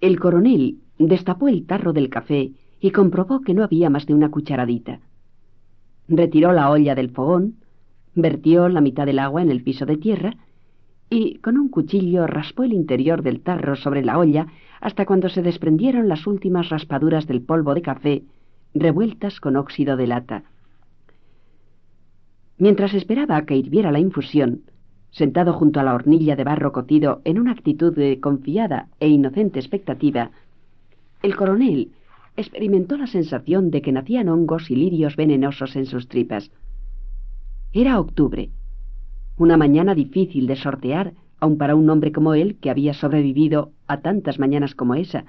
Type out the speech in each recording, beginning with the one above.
El coronel destapó el tarro del café y comprobó que no había más de una cucharadita. Retiró la olla del fogón, vertió la mitad del agua en el piso de tierra y con un cuchillo raspó el interior del tarro sobre la olla hasta cuando se desprendieron las últimas raspaduras del polvo de café revueltas con óxido de lata. Mientras esperaba a que hirviera la infusión, sentado junto a la hornilla de barro cocido en una actitud de confiada e inocente expectativa, el coronel experimentó la sensación de que nacían hongos y lirios venenosos en sus tripas. Era octubre, una mañana difícil de sortear, aun para un hombre como él que había sobrevivido a tantas mañanas como esa.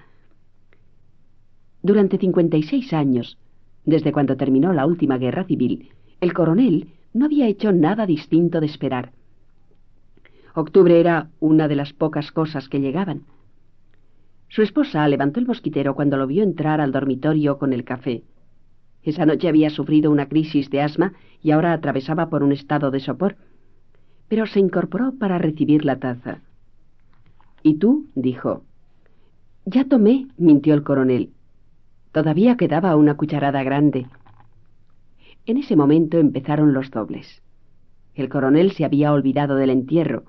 Durante cincuenta y seis años, desde cuando terminó la última guerra civil, el coronel no había hecho nada distinto de esperar. Octubre era una de las pocas cosas que llegaban. Su esposa levantó el mosquitero cuando lo vio entrar al dormitorio con el café. Esa noche había sufrido una crisis de asma y ahora atravesaba por un estado de sopor. Pero se incorporó para recibir la taza. ¿Y tú? dijo. Ya tomé, mintió el coronel. Todavía quedaba una cucharada grande. En ese momento empezaron los dobles. El coronel se había olvidado del entierro.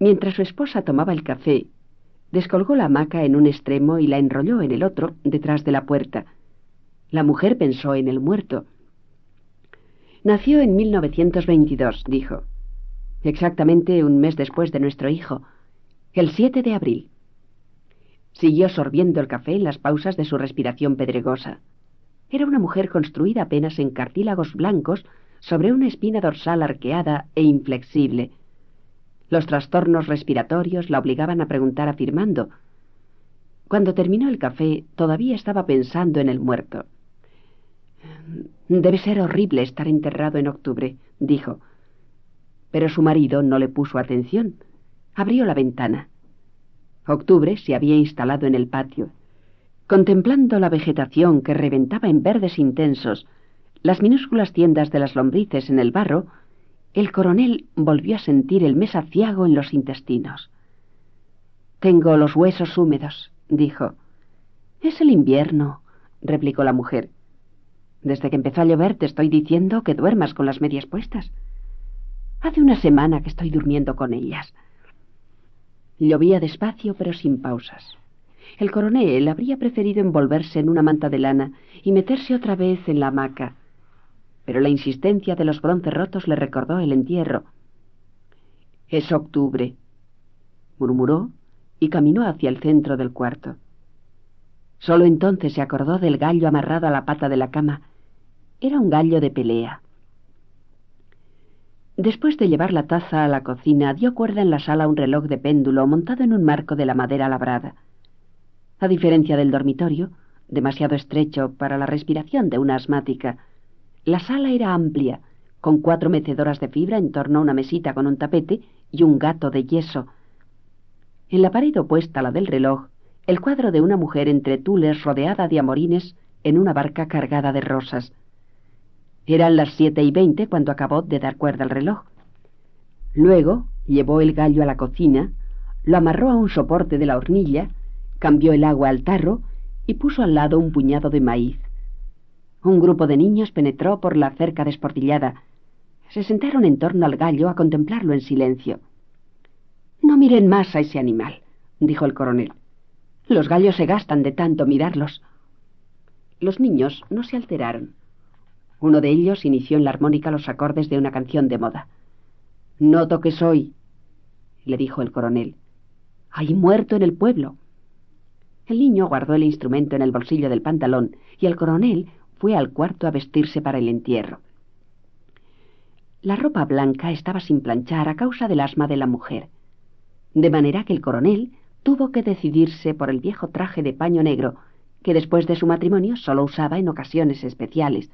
Mientras su esposa tomaba el café, descolgó la hamaca en un extremo y la enrolló en el otro, detrás de la puerta. La mujer pensó en el muerto. Nació en 1922, dijo. Exactamente un mes después de nuestro hijo, el 7 de abril. Siguió sorbiendo el café en las pausas de su respiración pedregosa. Era una mujer construida apenas en cartílagos blancos sobre una espina dorsal arqueada e inflexible. Los trastornos respiratorios la obligaban a preguntar afirmando. Cuando terminó el café, todavía estaba pensando en el muerto. Debe ser horrible estar enterrado en octubre, dijo. Pero su marido no le puso atención. Abrió la ventana. Octubre se había instalado en el patio. Contemplando la vegetación que reventaba en verdes intensos, las minúsculas tiendas de las lombrices en el barro, el coronel volvió a sentir el mes aciago en los intestinos. Tengo los huesos húmedos, dijo. Es el invierno, replicó la mujer. Desde que empezó a llover te estoy diciendo que duermas con las medias puestas. Hace una semana que estoy durmiendo con ellas. Llovía despacio pero sin pausas. El coronel habría preferido envolverse en una manta de lana y meterse otra vez en la hamaca, pero la insistencia de los bronces rotos le recordó el entierro. Es octubre, murmuró y caminó hacia el centro del cuarto. Solo entonces se acordó del gallo amarrado a la pata de la cama. Era un gallo de pelea. Después de llevar la taza a la cocina, dio cuerda en la sala un reloj de péndulo montado en un marco de la madera labrada. A diferencia del dormitorio, demasiado estrecho para la respiración de una asmática, la sala era amplia, con cuatro mecedoras de fibra en torno a una mesita con un tapete y un gato de yeso. En la pared opuesta a la del reloj, el cuadro de una mujer entre tules rodeada de amorines en una barca cargada de rosas. Eran las siete y veinte cuando acabó de dar cuerda al reloj. Luego llevó el gallo a la cocina, lo amarró a un soporte de la hornilla, cambió el agua al tarro y puso al lado un puñado de maíz. Un grupo de niños penetró por la cerca desportillada. Se sentaron en torno al gallo a contemplarlo en silencio. No miren más a ese animal, dijo el coronel. Los gallos se gastan de tanto mirarlos. Los niños no se alteraron. Uno de ellos inició en la armónica los acordes de una canción de moda. Noto que soy, le dijo el coronel. Hay muerto en el pueblo. El niño guardó el instrumento en el bolsillo del pantalón y el coronel fue al cuarto a vestirse para el entierro. La ropa blanca estaba sin planchar a causa del asma de la mujer, de manera que el coronel tuvo que decidirse por el viejo traje de paño negro que después de su matrimonio solo usaba en ocasiones especiales,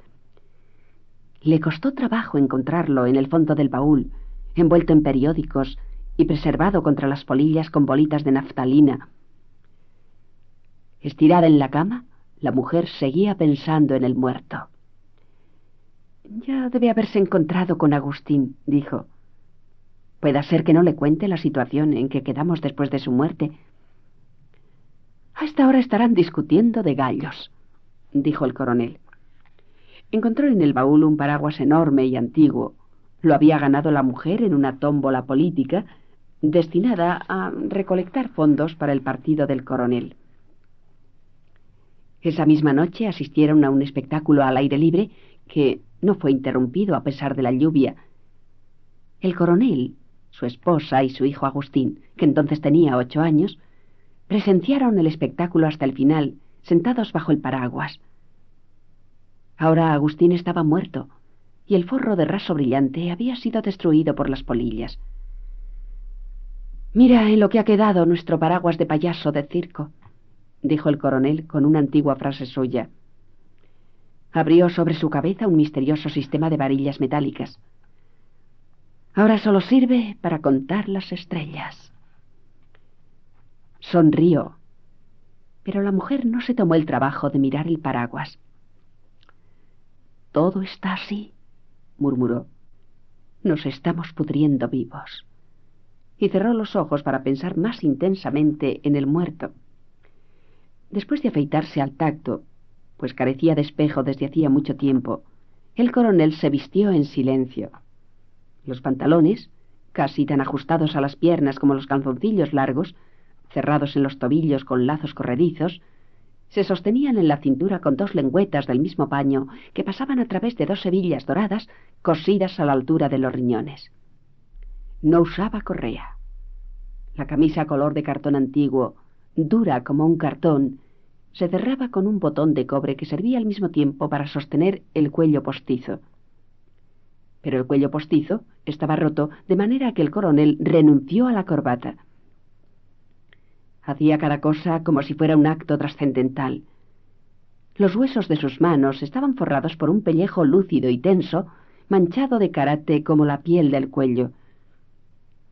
le costó trabajo encontrarlo en el fondo del baúl, envuelto en periódicos y preservado contra las polillas con bolitas de naftalina. Estirada en la cama, la mujer seguía pensando en el muerto. Ya debe haberse encontrado con Agustín, dijo. Puede ser que no le cuente la situación en que quedamos después de su muerte. esta hora estarán discutiendo de gallos, dijo el coronel. Encontró en el baúl un paraguas enorme y antiguo. Lo había ganado la mujer en una tómbola política destinada a recolectar fondos para el partido del coronel. Esa misma noche asistieron a un espectáculo al aire libre que no fue interrumpido a pesar de la lluvia. El coronel, su esposa y su hijo Agustín, que entonces tenía ocho años, presenciaron el espectáculo hasta el final, sentados bajo el paraguas. Ahora Agustín estaba muerto, y el forro de raso brillante había sido destruido por las polillas. Mira en lo que ha quedado nuestro paraguas de payaso de circo, dijo el coronel con una antigua frase suya. Abrió sobre su cabeza un misterioso sistema de varillas metálicas. Ahora solo sirve para contar las estrellas. Sonrió, pero la mujer no se tomó el trabajo de mirar el paraguas. Todo está así, murmuró. Nos estamos pudriendo vivos y cerró los ojos para pensar más intensamente en el muerto. Después de afeitarse al tacto, pues carecía de espejo desde hacía mucho tiempo, el coronel se vistió en silencio. Los pantalones, casi tan ajustados a las piernas como los calzoncillos largos, cerrados en los tobillos con lazos corredizos, se sostenían en la cintura con dos lengüetas del mismo paño que pasaban a través de dos hebillas doradas cosidas a la altura de los riñones. No usaba correa. La camisa color de cartón antiguo, dura como un cartón, se cerraba con un botón de cobre que servía al mismo tiempo para sostener el cuello postizo. Pero el cuello postizo estaba roto, de manera que el coronel renunció a la corbata. Hacía cada cosa como si fuera un acto trascendental. Los huesos de sus manos estaban forrados por un pellejo lúcido y tenso, manchado de karate como la piel del cuello.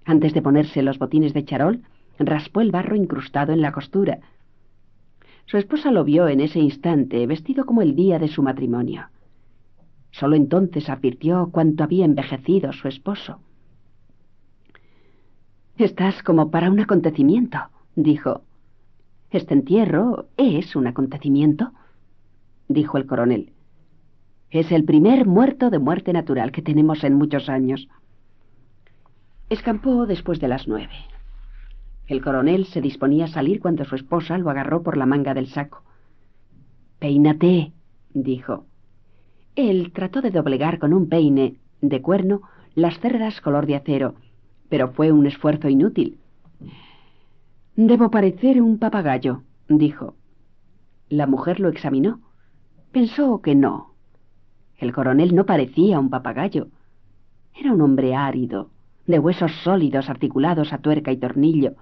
Antes de ponerse los botines de charol, raspó el barro incrustado en la costura. Su esposa lo vio en ese instante, vestido como el día de su matrimonio. Solo entonces advirtió cuánto había envejecido su esposo. Estás como para un acontecimiento, dijo. Este entierro es un acontecimiento, dijo el coronel. Es el primer muerto de muerte natural que tenemos en muchos años. Escampó después de las nueve. El coronel se disponía a salir cuando su esposa lo agarró por la manga del saco. Peínate, dijo. Él trató de doblegar con un peine de cuerno las cerdas color de acero, pero fue un esfuerzo inútil. Debo parecer un papagayo, dijo. La mujer lo examinó. Pensó que no. El coronel no parecía un papagayo. Era un hombre árido, de huesos sólidos articulados a tuerca y tornillo.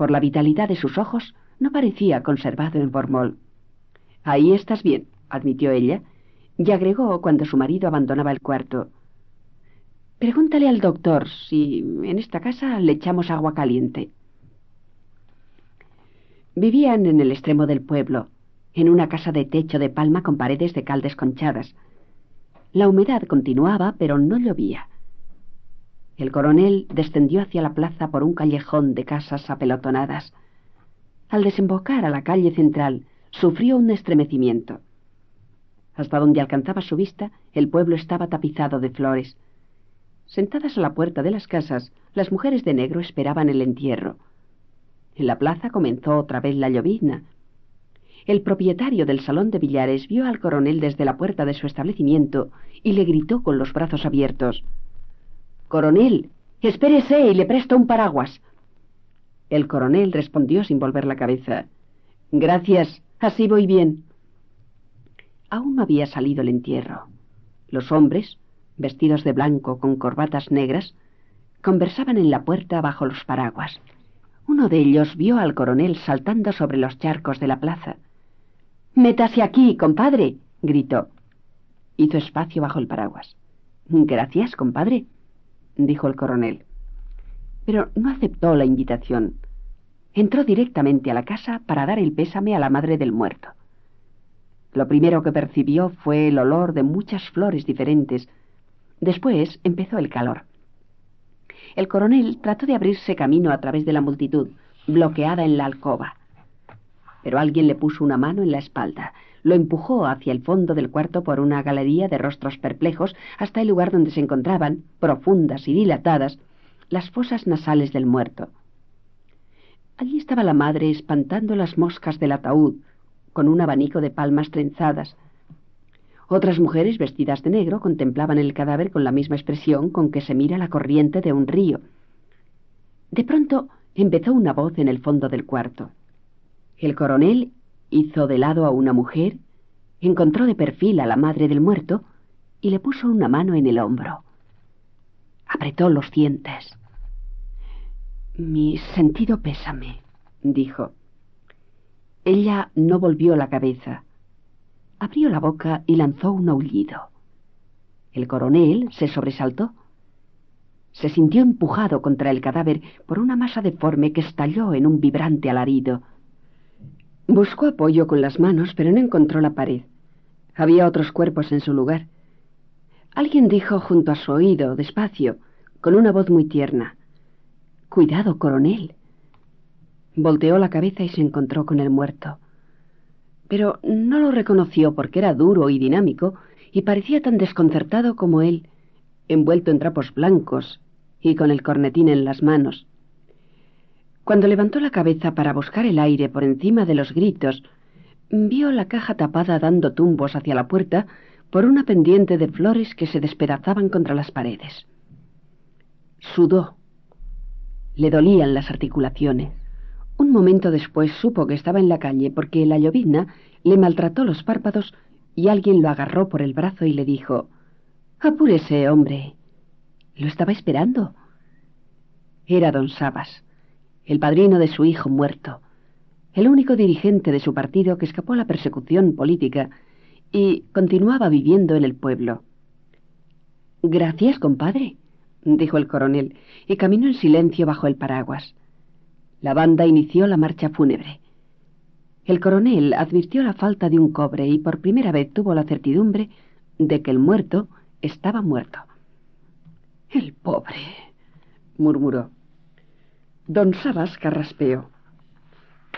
Por la vitalidad de sus ojos, no parecía conservado en formol. Ahí estás bien, admitió ella, y agregó cuando su marido abandonaba el cuarto. Pregúntale al doctor si en esta casa le echamos agua caliente. Vivían en el extremo del pueblo, en una casa de techo de palma con paredes de cal desconchadas. La humedad continuaba, pero no llovía. El coronel descendió hacia la plaza por un callejón de casas apelotonadas. Al desembocar a la calle central, sufrió un estremecimiento. Hasta donde alcanzaba su vista, el pueblo estaba tapizado de flores. Sentadas a la puerta de las casas, las mujeres de negro esperaban el entierro. En la plaza comenzó otra vez la llovizna. El propietario del salón de billares vio al coronel desde la puerta de su establecimiento y le gritó con los brazos abiertos Coronel, espérese y le presto un paraguas. El coronel respondió sin volver la cabeza. Gracias, así voy bien. Aún no había salido el entierro. Los hombres, vestidos de blanco con corbatas negras, conversaban en la puerta bajo los paraguas. Uno de ellos vio al coronel saltando sobre los charcos de la plaza. Métase aquí, compadre, gritó. Hizo espacio bajo el paraguas. Gracias, compadre, dijo el coronel. Pero no aceptó la invitación. Entró directamente a la casa para dar el pésame a la madre del muerto. Lo primero que percibió fue el olor de muchas flores diferentes. Después empezó el calor. El coronel trató de abrirse camino a través de la multitud, bloqueada en la alcoba. pero alguien le puso una mano en la espalda. Lo empujó hacia el fondo del cuarto por una galería de rostros perplejos hasta el lugar donde se encontraban, profundas y dilatadas, las fosas nasales del muerto. Allí estaba la madre espantando las moscas del ataúd con un abanico de palmas trenzadas. Otras mujeres vestidas de negro contemplaban el cadáver con la misma expresión con que se mira la corriente de un río. De pronto empezó una voz en el fondo del cuarto. El coronel hizo de lado a una mujer, encontró de perfil a la madre del muerto y le puso una mano en el hombro. Apretó los dientes. Mi sentido pésame, dijo. Ella no volvió la cabeza. Abrió la boca y lanzó un aullido. El coronel se sobresaltó. Se sintió empujado contra el cadáver por una masa deforme que estalló en un vibrante alarido. Buscó apoyo con las manos, pero no encontró la pared. Había otros cuerpos en su lugar. Alguien dijo junto a su oído, despacio, con una voz muy tierna, Cuidado, coronel. Volteó la cabeza y se encontró con el muerto. Pero no lo reconoció porque era duro y dinámico y parecía tan desconcertado como él, envuelto en trapos blancos y con el cornetín en las manos. Cuando levantó la cabeza para buscar el aire por encima de los gritos, vio la caja tapada dando tumbos hacia la puerta por una pendiente de flores que se despedazaban contra las paredes. Sudó. Le dolían las articulaciones. Un momento después supo que estaba en la calle porque la llovizna le maltrató los párpados y alguien lo agarró por el brazo y le dijo Apúrese, hombre. Lo estaba esperando. Era don Sabas el padrino de su hijo muerto, el único dirigente de su partido que escapó a la persecución política y continuaba viviendo en el pueblo. Gracias, compadre, dijo el coronel, y caminó en silencio bajo el paraguas. La banda inició la marcha fúnebre. El coronel advirtió la falta de un cobre y por primera vez tuvo la certidumbre de que el muerto estaba muerto. El pobre, murmuró. Don Sabas carraspeó.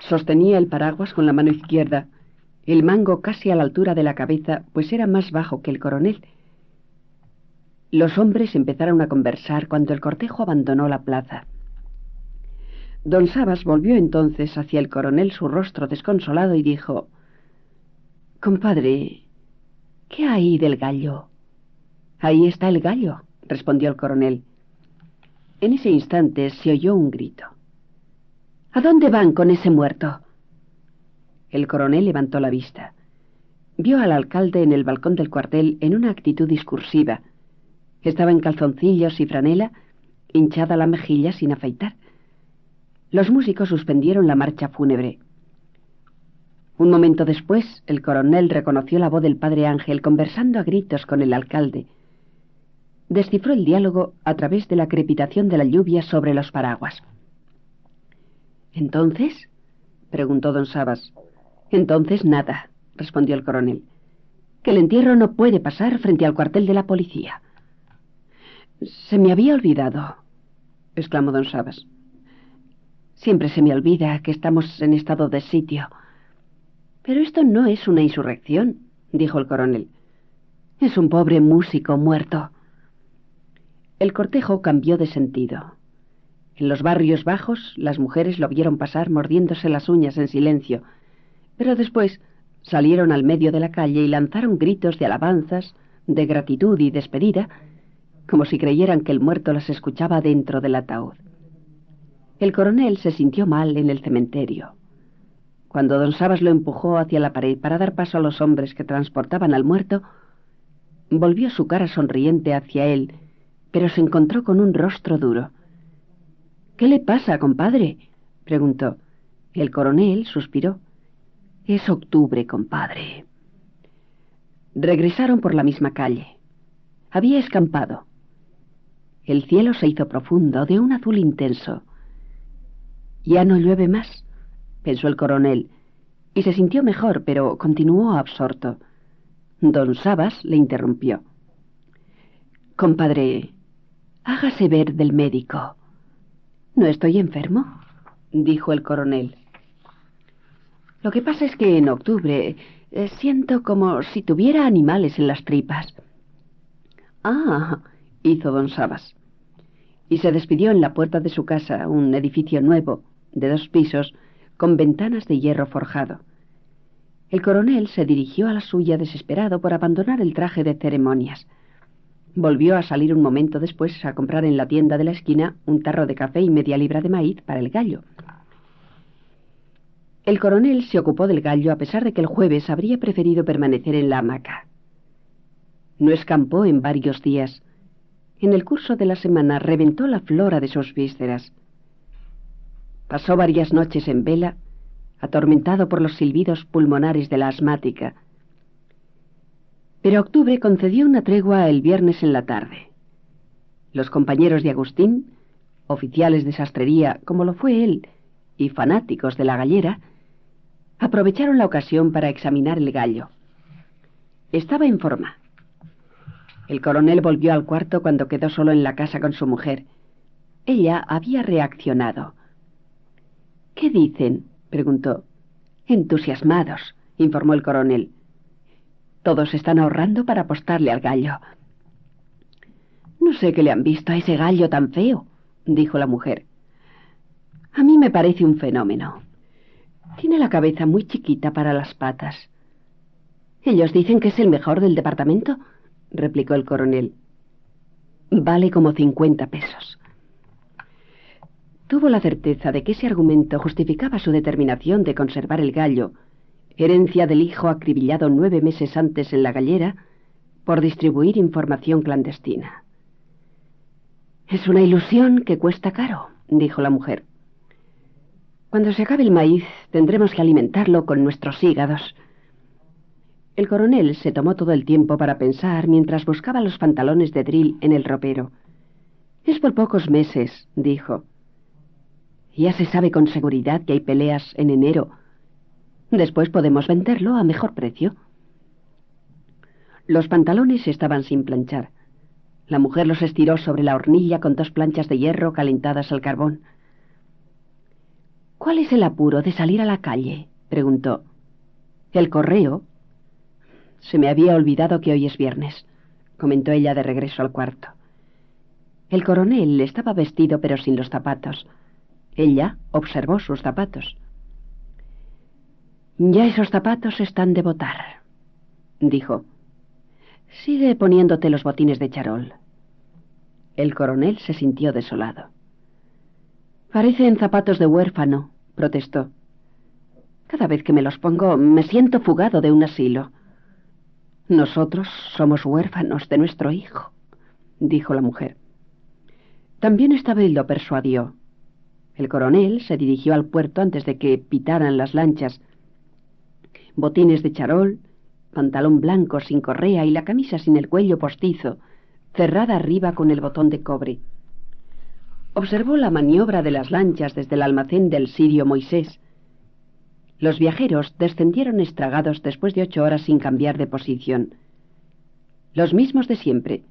Sostenía el paraguas con la mano izquierda, el mango casi a la altura de la cabeza, pues era más bajo que el coronel. Los hombres empezaron a conversar cuando el cortejo abandonó la plaza. Don Sabas volvió entonces hacia el coronel su rostro desconsolado y dijo Compadre, ¿qué hay del gallo? Ahí está el gallo, respondió el coronel. En ese instante se oyó un grito. ¿A dónde van con ese muerto? El coronel levantó la vista. Vio al alcalde en el balcón del cuartel en una actitud discursiva. Estaba en calzoncillos y franela, hinchada la mejilla sin afeitar. Los músicos suspendieron la marcha fúnebre. Un momento después, el coronel reconoció la voz del padre Ángel conversando a gritos con el alcalde descifró el diálogo a través de la crepitación de la lluvia sobre los paraguas. ¿Entonces? preguntó don Sabas. Entonces nada, respondió el coronel. Que el entierro no puede pasar frente al cuartel de la policía. Se me había olvidado, exclamó don Sabas. Siempre se me olvida que estamos en estado de sitio. Pero esto no es una insurrección, dijo el coronel. Es un pobre músico muerto. El cortejo cambió de sentido. En los barrios bajos las mujeres lo vieron pasar mordiéndose las uñas en silencio, pero después salieron al medio de la calle y lanzaron gritos de alabanzas, de gratitud y despedida, como si creyeran que el muerto las escuchaba dentro del ataúd. El coronel se sintió mal en el cementerio. Cuando don Sabas lo empujó hacia la pared para dar paso a los hombres que transportaban al muerto, volvió su cara sonriente hacia él pero se encontró con un rostro duro. ¿Qué le pasa, compadre? preguntó. El coronel suspiró. Es octubre, compadre. Regresaron por la misma calle. Había escampado. El cielo se hizo profundo, de un azul intenso. Ya no llueve más, pensó el coronel, y se sintió mejor, pero continuó absorto. Don Sabas le interrumpió. Compadre, Hágase ver del médico. ¿No estoy enfermo? dijo el coronel. Lo que pasa es que en octubre eh, siento como si tuviera animales en las tripas. Ah, hizo don Sabas. Y se despidió en la puerta de su casa, un edificio nuevo, de dos pisos, con ventanas de hierro forjado. El coronel se dirigió a la suya desesperado por abandonar el traje de ceremonias. Volvió a salir un momento después a comprar en la tienda de la esquina un tarro de café y media libra de maíz para el gallo. El coronel se ocupó del gallo a pesar de que el jueves habría preferido permanecer en la hamaca. No escampó en varios días. En el curso de la semana reventó la flora de sus vísceras. Pasó varias noches en vela, atormentado por los silbidos pulmonares de la asmática. Pero octubre concedió una tregua el viernes en la tarde. Los compañeros de Agustín, oficiales de sastrería como lo fue él, y fanáticos de la gallera, aprovecharon la ocasión para examinar el gallo. Estaba en forma. El coronel volvió al cuarto cuando quedó solo en la casa con su mujer. Ella había reaccionado. ¿Qué dicen? preguntó. Entusiasmados, informó el coronel. Todos están ahorrando para apostarle al gallo. No sé qué le han visto a ese gallo tan feo, dijo la mujer. A mí me parece un fenómeno. Tiene la cabeza muy chiquita para las patas. Ellos dicen que es el mejor del departamento, replicó el coronel. Vale como cincuenta pesos. Tuvo la certeza de que ese argumento justificaba su determinación de conservar el gallo, herencia del hijo acribillado nueve meses antes en la gallera, por distribuir información clandestina. Es una ilusión que cuesta caro, dijo la mujer. Cuando se acabe el maíz, tendremos que alimentarlo con nuestros hígados. El coronel se tomó todo el tiempo para pensar mientras buscaba los pantalones de drill en el ropero. Es por pocos meses, dijo. Ya se sabe con seguridad que hay peleas en enero. Después podemos venderlo a mejor precio. Los pantalones estaban sin planchar. La mujer los estiró sobre la hornilla con dos planchas de hierro calentadas al carbón. ¿Cuál es el apuro de salir a la calle? preguntó. El correo. Se me había olvidado que hoy es viernes, comentó ella de regreso al cuarto. El coronel estaba vestido pero sin los zapatos. Ella observó sus zapatos. Ya esos zapatos están de botar, dijo. Sigue poniéndote los botines de charol. El coronel se sintió desolado. Parecen zapatos de huérfano, protestó. Cada vez que me los pongo me siento fugado de un asilo. Nosotros somos huérfanos de nuestro hijo, dijo la mujer. También Estabel lo persuadió. El coronel se dirigió al puerto antes de que pitaran las lanchas. Botines de charol, pantalón blanco sin correa y la camisa sin el cuello postizo, cerrada arriba con el botón de cobre. Observó la maniobra de las lanchas desde el almacén del sirio Moisés. Los viajeros descendieron estragados después de ocho horas sin cambiar de posición. Los mismos de siempre,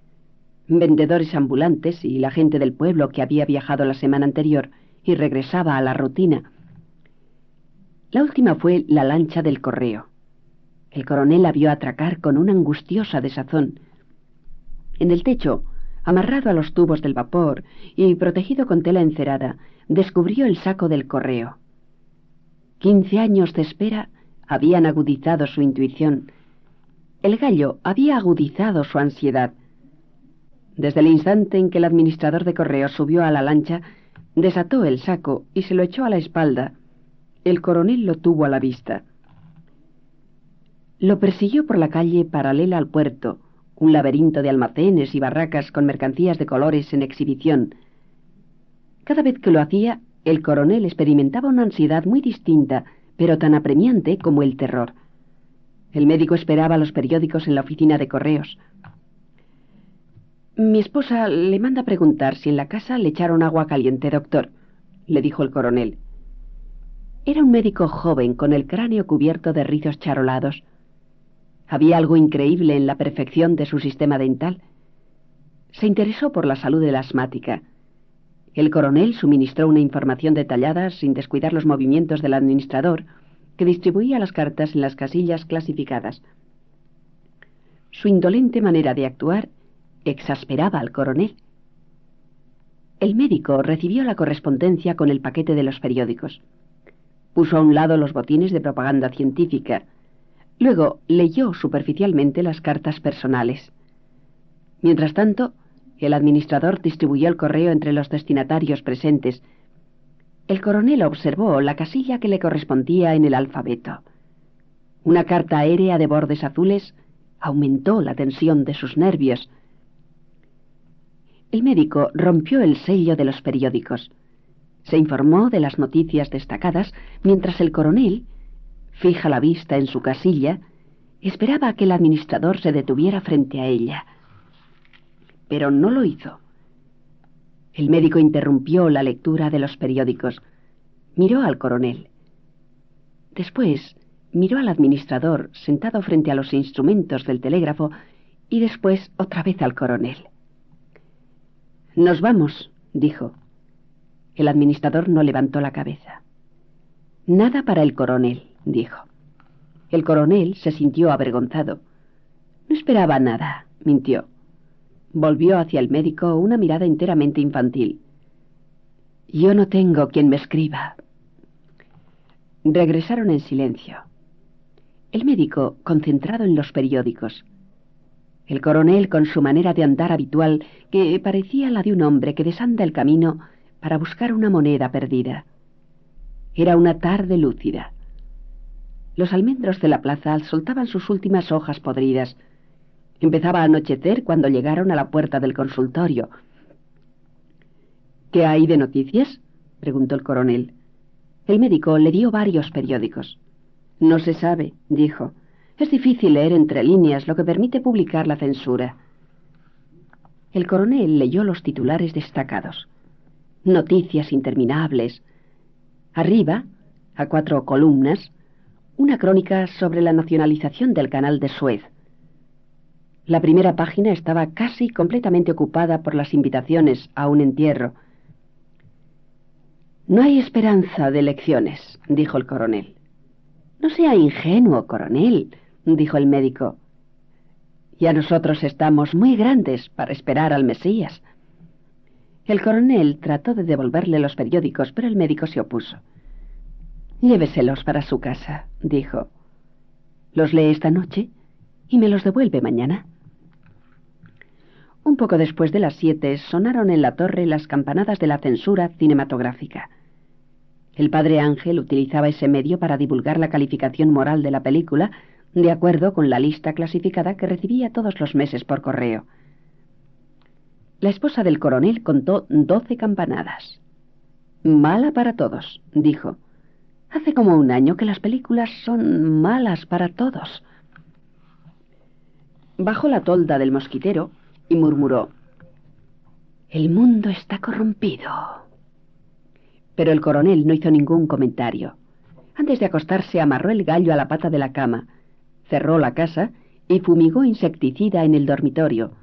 vendedores ambulantes y la gente del pueblo que había viajado la semana anterior y regresaba a la rutina. La última fue la lancha del correo. El coronel la vio atracar con una angustiosa desazón. En el techo amarrado a los tubos del vapor y protegido con tela encerada, descubrió el saco del correo. Quince años de espera habían agudizado su intuición. El gallo había agudizado su ansiedad. Desde el instante en que el administrador de correos subió a la lancha, desató el saco y se lo echó a la espalda. El coronel lo tuvo a la vista. Lo persiguió por la calle paralela al puerto, un laberinto de almacenes y barracas con mercancías de colores en exhibición. Cada vez que lo hacía, el coronel experimentaba una ansiedad muy distinta, pero tan apremiante como el terror. El médico esperaba los periódicos en la oficina de correos. Mi esposa le manda preguntar si en la casa le echaron agua caliente, doctor, le dijo el coronel. Era un médico joven con el cráneo cubierto de rizos charolados. Había algo increíble en la perfección de su sistema dental. Se interesó por la salud de la asmática. El coronel suministró una información detallada sin descuidar los movimientos del administrador, que distribuía las cartas en las casillas clasificadas. Su indolente manera de actuar exasperaba al coronel. El médico recibió la correspondencia con el paquete de los periódicos. Puso a un lado los botines de propaganda científica. Luego leyó superficialmente las cartas personales. Mientras tanto, el administrador distribuyó el correo entre los destinatarios presentes. El coronel observó la casilla que le correspondía en el alfabeto. Una carta aérea de bordes azules aumentó la tensión de sus nervios. El médico rompió el sello de los periódicos. Se informó de las noticias destacadas mientras el coronel, fija la vista en su casilla, esperaba que el administrador se detuviera frente a ella. Pero no lo hizo. El médico interrumpió la lectura de los periódicos. Miró al coronel. Después miró al administrador sentado frente a los instrumentos del telégrafo y después otra vez al coronel. Nos vamos, dijo. El administrador no levantó la cabeza. Nada para el coronel, dijo. El coronel se sintió avergonzado. No esperaba nada, mintió. Volvió hacia el médico una mirada enteramente infantil. Yo no tengo quien me escriba. Regresaron en silencio. El médico concentrado en los periódicos. El coronel con su manera de andar habitual, que parecía la de un hombre que desanda el camino para buscar una moneda perdida. Era una tarde lúcida. Los almendros de la plaza soltaban sus últimas hojas podridas. Empezaba a anochecer cuando llegaron a la puerta del consultorio. ¿Qué hay de noticias? preguntó el coronel. El médico le dio varios periódicos. No se sabe, dijo. Es difícil leer entre líneas, lo que permite publicar la censura. El coronel leyó los titulares destacados. Noticias interminables. Arriba, a cuatro columnas, una crónica sobre la nacionalización del canal de Suez. La primera página estaba casi completamente ocupada por las invitaciones a un entierro. No hay esperanza de elecciones, dijo el coronel. No sea ingenuo, coronel, dijo el médico. Ya nosotros estamos muy grandes para esperar al Mesías. El coronel trató de devolverle los periódicos, pero el médico se opuso. Lléveselos para su casa, dijo. Los lee esta noche y me los devuelve mañana. Un poco después de las siete sonaron en la torre las campanadas de la censura cinematográfica. El padre Ángel utilizaba ese medio para divulgar la calificación moral de la película de acuerdo con la lista clasificada que recibía todos los meses por correo. La esposa del coronel contó doce campanadas. Mala para todos, dijo. Hace como un año que las películas son malas para todos. Bajó la tolda del mosquitero y murmuró. El mundo está corrompido. Pero el coronel no hizo ningún comentario. Antes de acostarse amarró el gallo a la pata de la cama, cerró la casa y fumigó insecticida en el dormitorio.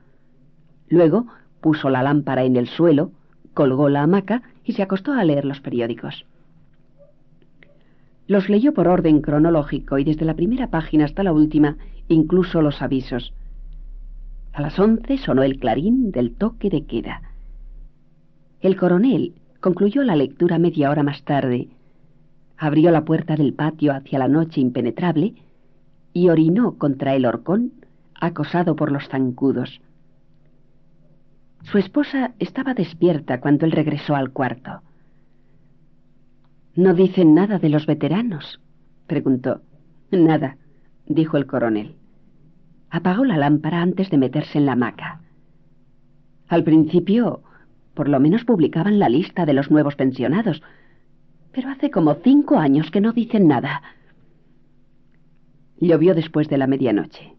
Luego puso la lámpara en el suelo, colgó la hamaca y se acostó a leer los periódicos. Los leyó por orden cronológico y desde la primera página hasta la última, incluso los avisos. A las once sonó el clarín del toque de queda. El coronel Concluyó la lectura media hora más tarde. Abrió la puerta del patio hacia la noche impenetrable y orinó contra el horcón, acosado por los zancudos. Su esposa estaba despierta cuando él regresó al cuarto. ¿No dicen nada de los veteranos? preguntó. Nada, dijo el coronel. Apagó la lámpara antes de meterse en la hamaca. Al principio por lo menos publicaban la lista de los nuevos pensionados. Pero hace como cinco años que no dicen nada. Llovió después de la medianoche.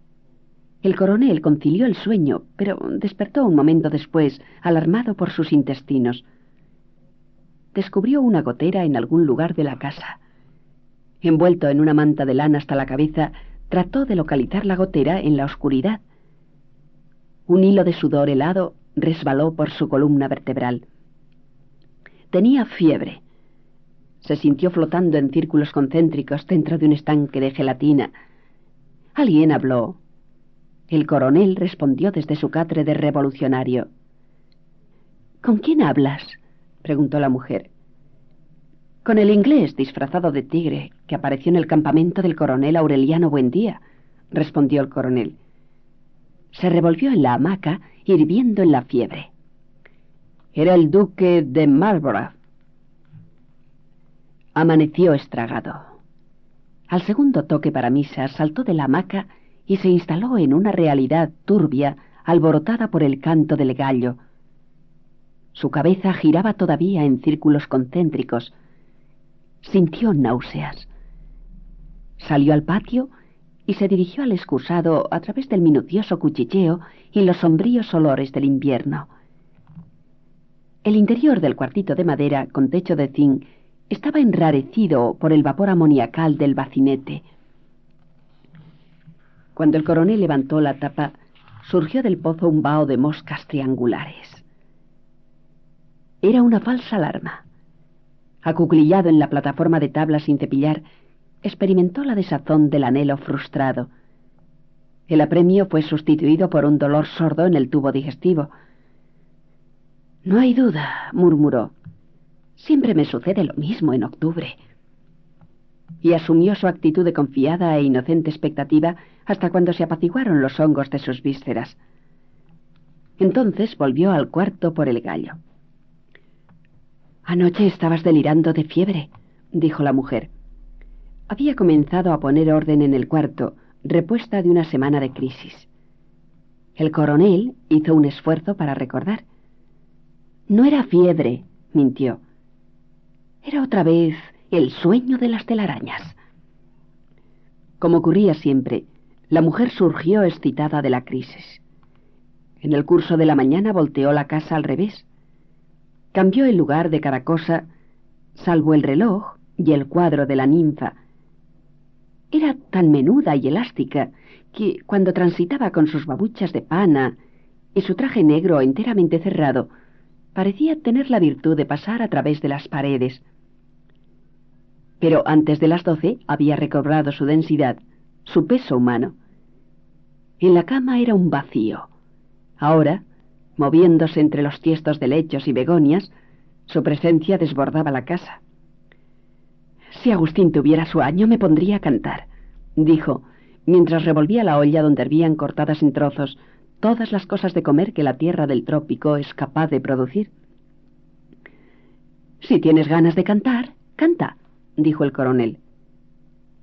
El coronel concilió el sueño, pero despertó un momento después, alarmado por sus intestinos. Descubrió una gotera en algún lugar de la casa. Envuelto en una manta de lana hasta la cabeza, trató de localizar la gotera en la oscuridad. Un hilo de sudor helado resbaló por su columna vertebral. Tenía fiebre. Se sintió flotando en círculos concéntricos dentro de un estanque de gelatina. Alguien habló. El coronel respondió desde su catre de revolucionario. ¿Con quién hablas? preguntó la mujer. Con el inglés disfrazado de tigre que apareció en el campamento del coronel Aureliano Buendía, respondió el coronel. Se revolvió en la hamaca, hirviendo en la fiebre. Era el duque de Marlborough. Amaneció estragado. Al segundo toque para misa saltó de la hamaca y se instaló en una realidad turbia alborotada por el canto del gallo. Su cabeza giraba todavía en círculos concéntricos. Sintió náuseas. Salió al patio y se dirigió al excusado a través del minucioso cuchicheo y los sombríos olores del invierno. El interior del cuartito de madera con techo de zinc estaba enrarecido por el vapor amoniacal del bacinete. Cuando el coronel levantó la tapa, surgió del pozo un vaho de moscas triangulares. Era una falsa alarma. Acuclillado en la plataforma de tablas sin cepillar, experimentó la desazón del anhelo frustrado. El apremio fue sustituido por un dolor sordo en el tubo digestivo. No hay duda, murmuró. Siempre me sucede lo mismo en octubre. Y asumió su actitud de confiada e inocente expectativa hasta cuando se apaciguaron los hongos de sus vísceras. Entonces volvió al cuarto por el gallo. Anoche estabas delirando de fiebre, dijo la mujer. Había comenzado a poner orden en el cuarto, repuesta de una semana de crisis. El coronel hizo un esfuerzo para recordar. No era fiebre, mintió. Era otra vez el sueño de las telarañas. Como ocurría siempre, la mujer surgió excitada de la crisis. En el curso de la mañana volteó la casa al revés. Cambió el lugar de cada cosa, salvo el reloj y el cuadro de la ninfa. Era tan menuda y elástica que, cuando transitaba con sus babuchas de pana y su traje negro enteramente cerrado, parecía tener la virtud de pasar a través de las paredes. Pero antes de las doce había recobrado su densidad, su peso humano. En la cama era un vacío. Ahora, moviéndose entre los tiestos de lechos y begonias, su presencia desbordaba la casa. Si Agustín tuviera su año me pondría a cantar, dijo, mientras revolvía la olla donde hervían cortadas en trozos todas las cosas de comer que la tierra del trópico es capaz de producir. Si tienes ganas de cantar, canta, dijo el coronel.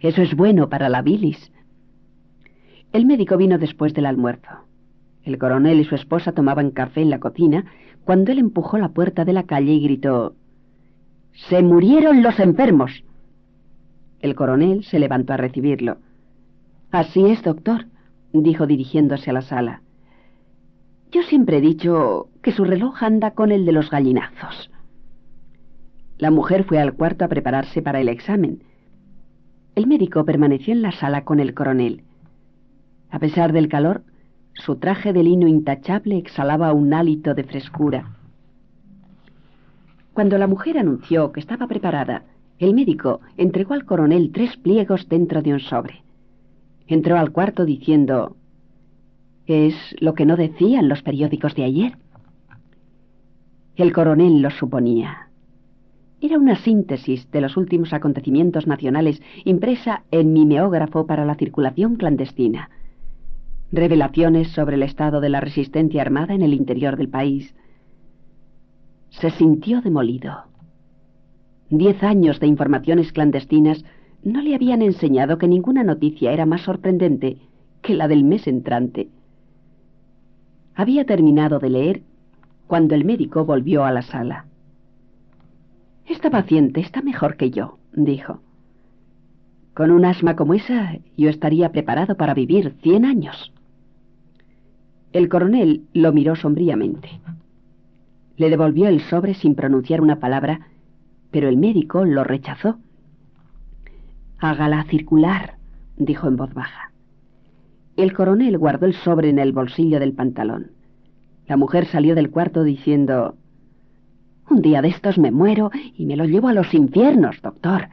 Eso es bueno para la bilis. El médico vino después del almuerzo. El coronel y su esposa tomaban café en la cocina cuando él empujó la puerta de la calle y gritó Se murieron los enfermos. El coronel se levantó a recibirlo. Así es, doctor, dijo dirigiéndose a la sala. Yo siempre he dicho que su reloj anda con el de los gallinazos. La mujer fue al cuarto a prepararse para el examen. El médico permaneció en la sala con el coronel. A pesar del calor, su traje de lino intachable exhalaba un hálito de frescura. Cuando la mujer anunció que estaba preparada, el médico entregó al coronel tres pliegos dentro de un sobre. Entró al cuarto diciendo, es lo que no decían los periódicos de ayer. El coronel lo suponía. Era una síntesis de los últimos acontecimientos nacionales impresa en mimeógrafo para la circulación clandestina revelaciones sobre el estado de la resistencia armada en el interior del país. Se sintió demolido. Diez años de informaciones clandestinas no le habían enseñado que ninguna noticia era más sorprendente que la del mes entrante. Había terminado de leer cuando el médico volvió a la sala. Esta paciente está mejor que yo, dijo. Con un asma como esa, yo estaría preparado para vivir cien años. El coronel lo miró sombríamente. Le devolvió el sobre sin pronunciar una palabra, pero el médico lo rechazó. Hágala circular, dijo en voz baja. El coronel guardó el sobre en el bolsillo del pantalón. La mujer salió del cuarto diciendo Un día de estos me muero y me lo llevo a los infiernos, doctor.